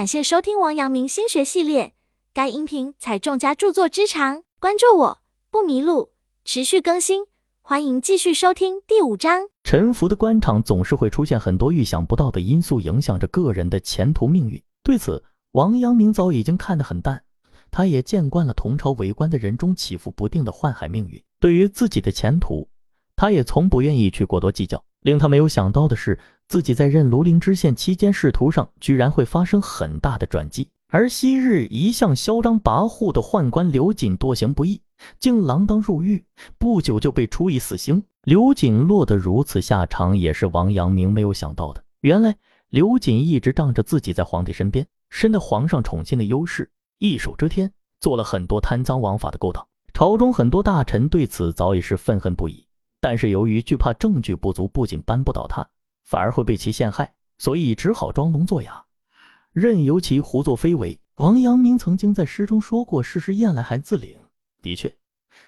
感谢收听王阳明心学系列，该音频采众家著作之长，关注我不迷路，持续更新，欢迎继续收听第五章。沉浮的官场总是会出现很多预想不到的因素，影响着个人的前途命运。对此，王阳明早已经看得很淡，他也见惯了同朝为官的人中起伏不定的宦海命运，对于自己的前途，他也从不愿意去过多计较。令他没有想到的是。自己在任庐陵知县期间，仕途上居然会发生很大的转机。而昔日一向嚣张跋扈的宦官刘瑾多行不义，竟锒铛入狱，不久就被处以死刑。刘瑾落得如此下场，也是王阳明没有想到的。原来刘瑾一直仗着自己在皇帝身边，深得皇上宠信的优势，一手遮天，做了很多贪赃枉法的勾当。朝中很多大臣对此早已是愤恨不已，但是由于惧怕证据不足，不仅扳不倒他。反而会被其陷害，所以只好装聋作哑，任由其胡作非为。王阳明曾经在诗中说过：“事事厌来还自领。”的确，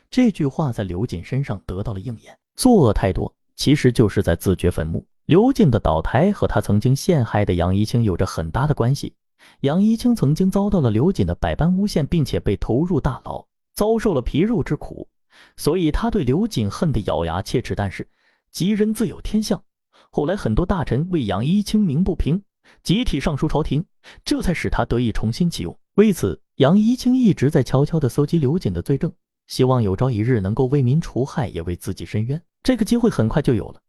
这句话在刘瑾身上得到了应验。作恶太多，其实就是在自掘坟墓。刘瑾的倒台和他曾经陷害的杨一清有着很大的关系。杨一清曾经遭到了刘瑾的百般诬陷，并且被投入大牢，遭受了皮肉之苦，所以他对刘瑾恨得咬牙切齿。但是吉人自有天相。后来很多大臣为杨一清鸣不平，集体上书朝廷，这才使他得以重新启用。为此，杨一清一直在悄悄地搜集刘瑾的罪证，希望有朝一日能够为民除害，也为自己伸冤。这个机会很快就有了。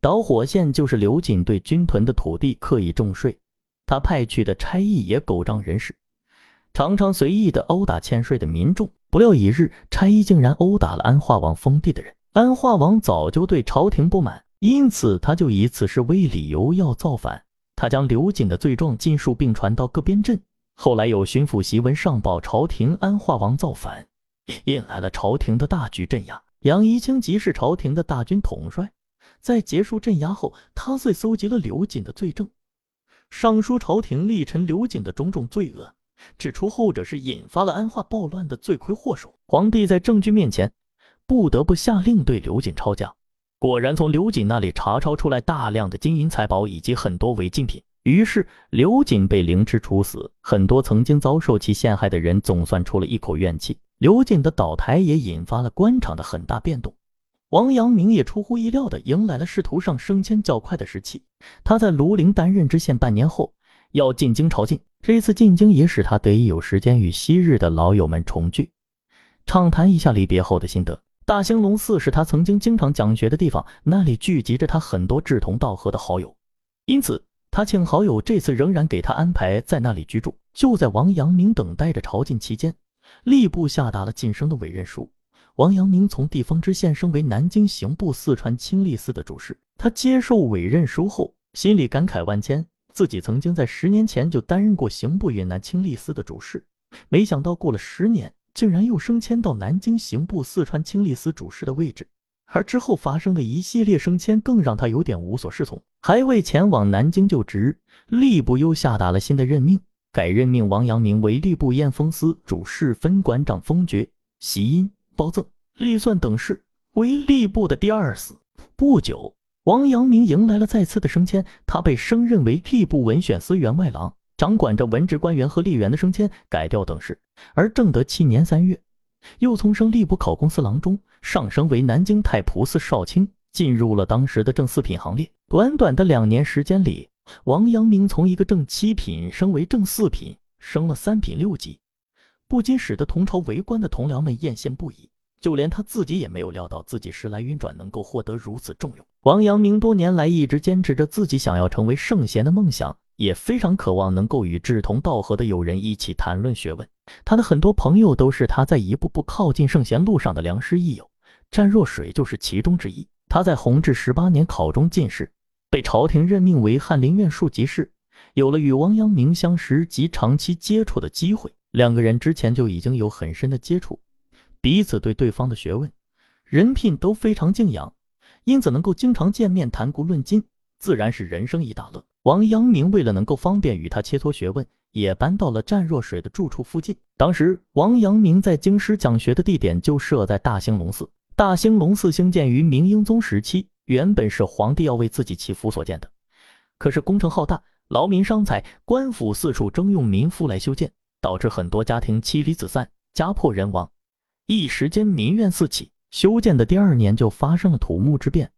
导火线就是刘瑾对军屯的土地刻意重税，他派去的差役也狗仗人势，常常随意的殴打欠税的民众。不料一日，差役竟然殴打了安化王封地的人。安化王早就对朝廷不满。因此，他就以此事为理由要造反。他将刘瑾的罪状尽数并传到各边镇。后来有巡抚檄文上报朝廷，安化王造反，引来了朝廷的大举镇压。杨一清即是朝廷的大军统帅，在结束镇压后，他遂搜集了刘瑾的罪证，上书朝廷，力陈刘瑾的种种罪恶，指出后者是引发了安化暴乱的罪魁祸首。皇帝在证据面前，不得不下令对刘瑾抄家。果然，从刘瑾那里查抄出来大量的金银财宝以及很多违禁品，于是刘瑾被凌迟处死。很多曾经遭受其陷害的人总算出了一口怨气。刘瑾的倒台也引发了官场的很大变动。王阳明也出乎意料的迎来了仕途上升迁较快的时期。他在庐陵担任知县半年后，要进京朝觐。这次进京也使他得以有时间与昔日的老友们重聚，畅谈一下离别后的心得。大兴隆寺是他曾经经常讲学的地方，那里聚集着他很多志同道合的好友，因此他请好友这次仍然给他安排在那里居住。就在王阳明等待着朝觐期间，吏部下达了晋升的委任书，王阳明从地方知县升为南京刑部四川清吏司的主事。他接受委任书后，心里感慨万千，自己曾经在十年前就担任过刑部云南清吏司的主事，没想到过了十年。竟然又升迁到南京刑部四川清吏司主事的位置，而之后发生的一系列升迁更让他有点无所适从。还未前往南京就职，吏部又下达了新的任命，改任命王阳明为吏部验封司主事、分管长封爵、袭阴、褒赠、历算等事，为吏部的第二司。不久，王阳明迎来了再次的升迁，他被升任为吏部文选司员外郎。掌管着文职官员和吏员的升迁、改调等事，而正德七年三月，又从升吏部考功司郎中上升为南京太仆寺少卿，进入了当时的正四品行列。短短的两年时间里，王阳明从一个正七品升为正四品，升了三品六级，不禁使得同朝为官的同僚们艳羡不已。就连他自己也没有料到自己时来运转能够获得如此重用。王阳明多年来一直坚持着自己想要成为圣贤的梦想。也非常渴望能够与志同道合的友人一起谈论学问。他的很多朋友都是他在一步步靠近圣贤路上的良师益友，湛若水就是其中之一。他在弘治十八年考中进士，被朝廷任命为翰林院庶吉士，有了与王阳明相识及长期接触的机会。两个人之前就已经有很深的接触，彼此对对方的学问、人品都非常敬仰，因此能够经常见面谈古论今，自然是人生一大乐。王阳明为了能够方便与他切磋学问，也搬到了湛若水的住处附近。当时，王阳明在京师讲学的地点就设在大兴隆寺。大兴隆寺兴建于明英宗时期，原本是皇帝要为自己祈福所建的。可是工程浩大，劳民伤财，官府四处征用民夫来修建，导致很多家庭妻离子散，家破人亡。一时间民怨四起。修建的第二年就发生了土木之变，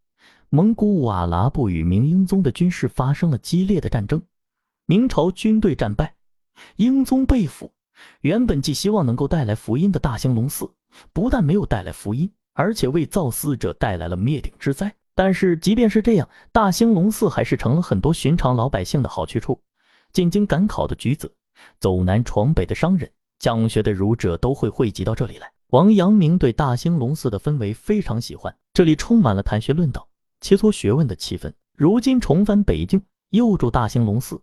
蒙古瓦剌部与明英宗的军事发生了激烈的战争，明朝军队战败，英宗被俘。原本寄希望能够带来福音的大兴隆寺，不但没有带来福音，而且为造寺者带来了灭顶之灾。但是即便是这样，大兴隆寺还是成了很多寻常老百姓的好去处。进京赶考的举子，走南闯北的商人，讲学的儒者都会汇集到这里来。王阳明对大兴隆寺的氛围非常喜欢，这里充满了谈学论道、切磋学问的气氛。如今重返北京，又住大兴隆寺，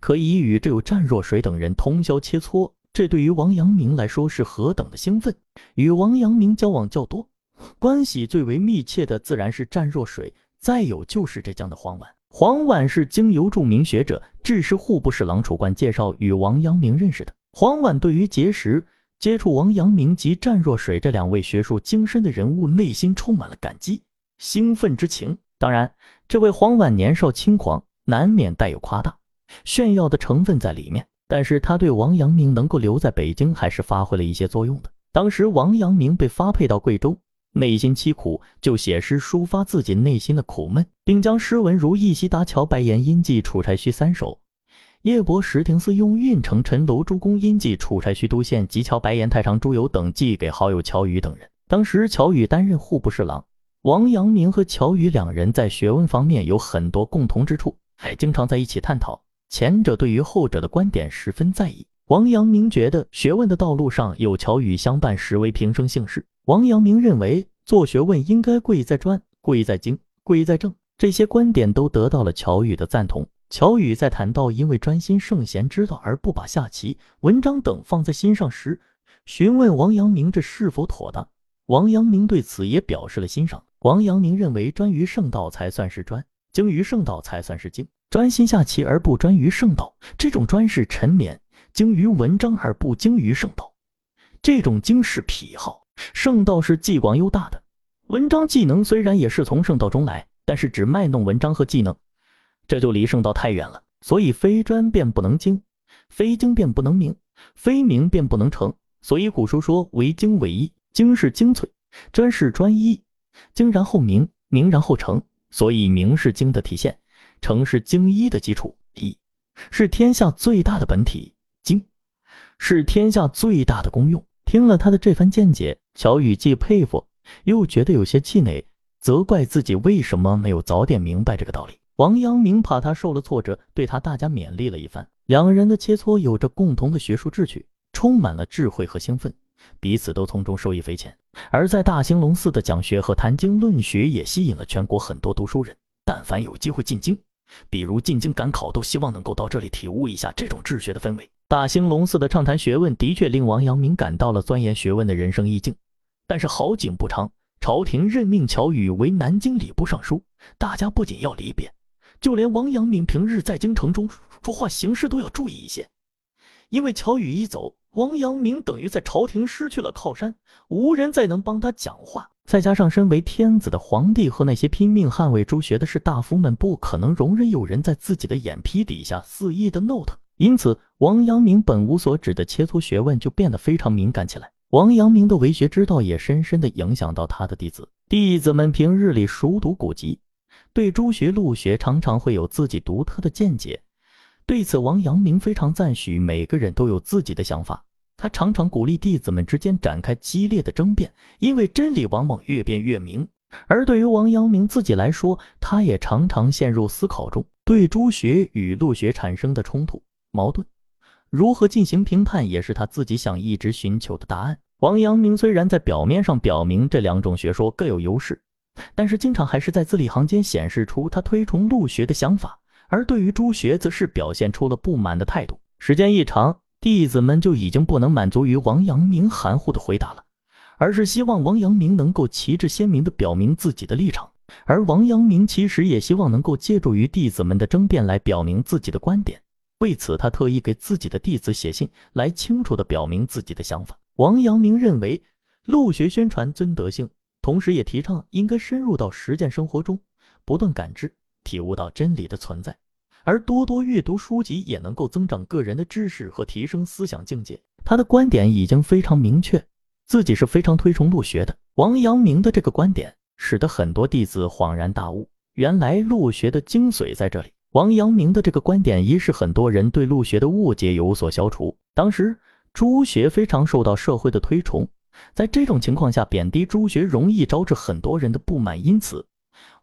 可以与这有湛若水等人通宵切磋，这对于王阳明来说是何等的兴奋！与王阳明交往较多、关系最为密切的，自然是湛若水，再有就是浙江的黄婉。黄婉是经由著名学者、致仕户部侍郎楚冠介绍与王阳明认识的。黄婉对于结识。接触王阳明及湛若水这两位学术精深的人物，内心充满了感激、兴奋之情。当然，这位黄婉年少轻狂，难免带有夸大、炫耀的成分在里面。但是他对王阳明能够留在北京，还是发挥了一些作用的。当时王阳明被发配到贵州，内心凄苦，就写诗抒发自己内心的苦闷，并将诗文如《忆昔达桥白岩阴记楚柴须三首。叶伯石亭寺用运城陈楼诸公因记楚柴虚都县及桥白岩太常朱友等寄给好友乔宇等人。当时乔宇担任户部侍郎，王阳明和乔宇两人在学问方面有很多共同之处，还经常在一起探讨。前者对于后者的观点十分在意。王阳明觉得学问的道路上有乔宇相伴，实为平生幸事。王阳明认为做学问应该贵在专，贵在精，贵在正，这些观点都得到了乔宇的赞同。乔宇在谈到因为专心圣贤之道而不把下棋、文章等放在心上时，询问王阳明这是否妥当。王阳明对此也表示了欣赏。王阳明认为专于圣道才算是专，精于圣道才算是精。专心下棋而不专于圣道，这种专是沉湎；精于文章而不精于圣道，这种精是癖好。圣道是既广又大的，文章技能虽然也是从圣道中来，但是只卖弄文章和技能。这就离圣道太远了，所以非专便不能精，非精便不能明，非明便不能成。所以古书说为精为一，精是精粹，专是专一，精然后明，明然后成。所以明是精的体现，成是精一的基础。一是天下最大的本体，精是天下最大的功用。听了他的这番见解，乔宇既佩服，又觉得有些气馁，责怪自己为什么没有早点明白这个道理。王阳明怕他受了挫折，对他大加勉励了一番。两人的切磋有着共同的学术志趣，充满了智慧和兴奋，彼此都从中受益匪浅。而在大兴隆寺的讲学和谈经论学，也吸引了全国很多读书人。但凡有机会进京，比如进京赶考，都希望能够到这里体悟一下这种治学的氛围。大兴隆寺的畅谈学问，的确令王阳明感到了钻研学问的人生意境。但是好景不长，朝廷任命乔宇为南京礼部尚书，大家不仅要离别。就连王阳明平日在京城中说话行事都要注意一些，因为乔宇一走，王阳明等于在朝廷失去了靠山，无人再能帮他讲话。再加上身为天子的皇帝和那些拼命捍卫朱学的士大夫们，不可能容忍有人在自己的眼皮底下肆意的闹腾。因此，王阳明本无所指的切磋学问就变得非常敏感起来。王阳明的为学之道也深深的影响到他的弟子，弟子们平日里熟读古籍。对朱学、陆学常常会有自己独特的见解，对此王阳明非常赞许。每个人都有自己的想法，他常常鼓励弟子们之间展开激烈的争辩，因为真理往往越辩越明。而对于王阳明自己来说，他也常常陷入思考中，对朱学与陆学产生的冲突矛盾，如何进行评判，也是他自己想一直寻求的答案。王阳明虽然在表面上表明这两种学说各有优势。但是经常还是在字里行间显示出他推崇陆学的想法，而对于朱学则是表现出了不满的态度。时间一长，弟子们就已经不能满足于王阳明含糊的回答了，而是希望王阳明能够旗帜鲜明地表明自己的立场。而王阳明其实也希望能够借助于弟子们的争辩来表明自己的观点。为此，他特意给自己的弟子写信来清楚地表明自己的想法。王阳明认为，陆学宣传尊德性。同时，也提倡应该深入到实践生活中，不断感知、体悟到真理的存在，而多多阅读书籍也能够增长个人的知识和提升思想境界。他的观点已经非常明确，自己是非常推崇陆学的。王阳明的这个观点，使得很多弟子恍然大悟，原来陆学的精髓在这里。王阳明的这个观点，一是很多人对陆学的误解有所消除。当时朱学非常受到社会的推崇，在这种情况下，贬低朱学容易招致很多人的不满，因此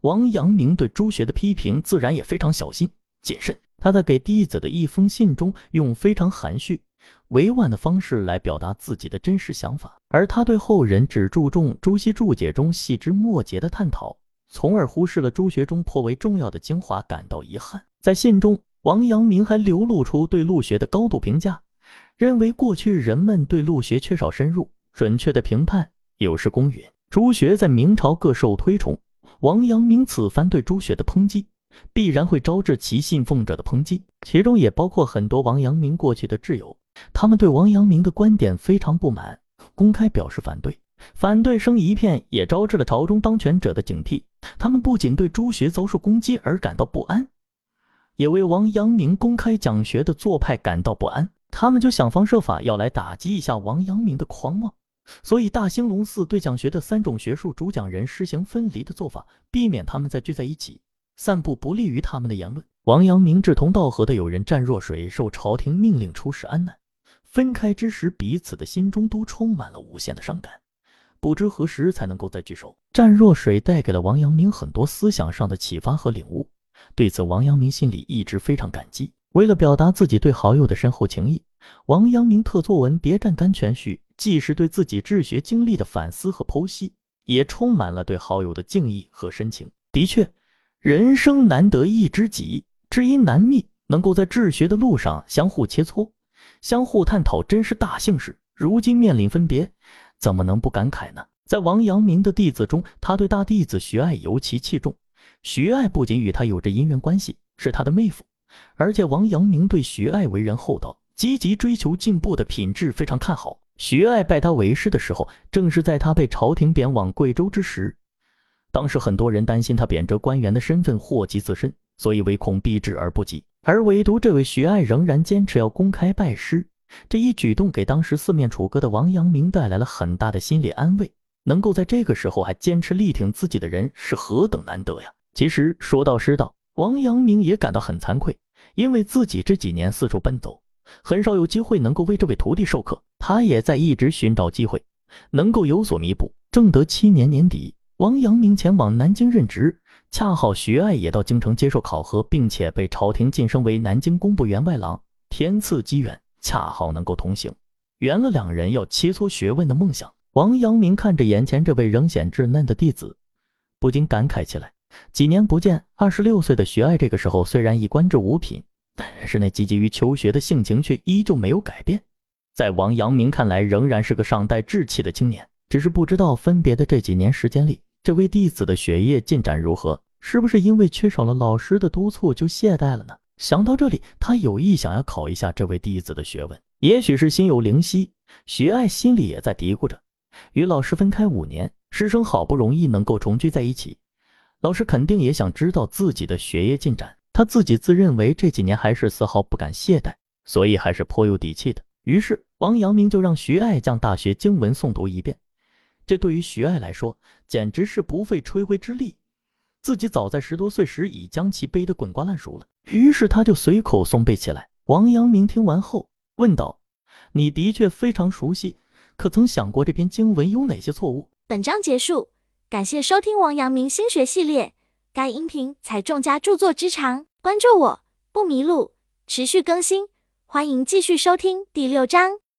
王阳明对朱学的批评自然也非常小心谨慎。他在给弟子的一封信中，用非常含蓄。委婉的方式来表达自己的真实想法，而他对后人只注重朱熹注解中细枝末节的探讨，从而忽视了朱学中颇为重要的精华，感到遗憾。在信中，王阳明还流露出对陆学的高度评价，认为过去人们对陆学缺少深入、准确的评判，有失公允。朱学在明朝各受推崇，王阳明此番对朱学的抨击，必然会招致其信奉者的抨击，其中也包括很多王阳明过去的挚友。他们对王阳明的观点非常不满，公开表示反对，反对声一片，也招致了朝中当权者的警惕。他们不仅对朱学遭受攻击而感到不安，也为王阳明公开讲学的做派感到不安。他们就想方设法要来打击一下王阳明的狂妄。所以，大兴隆寺对讲学的三种学术主讲人实行分离的做法，避免他们再聚在一起，散布不利于他们的言论。王阳明志同道合的友人湛若水受朝廷命令出使安南。分开之时，彼此的心中都充满了无限的伤感，不知何时才能够再聚首。湛若水带给了王阳明很多思想上的启发和领悟，对此王阳明心里一直非常感激。为了表达自己对好友的深厚情谊，王阳明特作文《别占甘泉序》，既是对自己治学经历的反思和剖析，也充满了对好友的敬意和深情。的确，人生难得一知己，知音难觅，能够在治学的路上相互切磋。相互探讨真是大幸事。如今面临分别，怎么能不感慨呢？在王阳明的弟子中，他对大弟子徐爱尤其器重。徐爱不仅与他有着姻缘关系，是他的妹夫，而且王阳明对徐爱为人厚道、积极追求进步的品质非常看好。徐爱拜他为师的时候，正是在他被朝廷贬往贵州之时。当时很多人担心他贬谪官员的身份祸及自身，所以唯恐避之而不及。而唯独这位徐爱仍然坚持要公开拜师，这一举动给当时四面楚歌的王阳明带来了很大的心理安慰。能够在这个时候还坚持力挺自己的人是何等难得呀！其实说到师道，王阳明也感到很惭愧，因为自己这几年四处奔走，很少有机会能够为这位徒弟授课。他也在一直寻找机会，能够有所弥补。正德七年年底，王阳明前往南京任职。恰好徐爱也到京城接受考核，并且被朝廷晋升为南京工部员外郎，天赐机缘，恰好能够同行，圆了两人要切磋学问的梦想。王阳明看着眼前这位仍显稚嫩的弟子，不禁感慨起来。几年不见，二十六岁的徐爱这个时候虽然已官至五品，但是那积极于求学的性情却依旧没有改变。在王阳明看来，仍然是个尚带稚气的青年，只是不知道分别的这几年时间里。这位弟子的学业进展如何？是不是因为缺少了老师的督促就懈怠了呢？想到这里，他有意想要考一下这位弟子的学问。也许是心有灵犀，徐爱心里也在嘀咕着：与老师分开五年，师生好不容易能够重聚在一起，老师肯定也想知道自己的学业进展。他自己自认为这几年还是丝毫不敢懈怠，所以还是颇有底气的。于是，王阳明就让徐爱将大学经文诵读一遍。这对于徐爱来说，简直是不费吹灰之力。自己早在十多岁时已将其背得滚瓜烂熟了，于是他就随口诵背起来。王阳明听完后问道：“你的确非常熟悉，可曾想过这篇经文有哪些错误？”本章结束，感谢收听王阳明心学系列。该音频采众家著作之长，关注我不迷路，持续更新，欢迎继续收听第六章。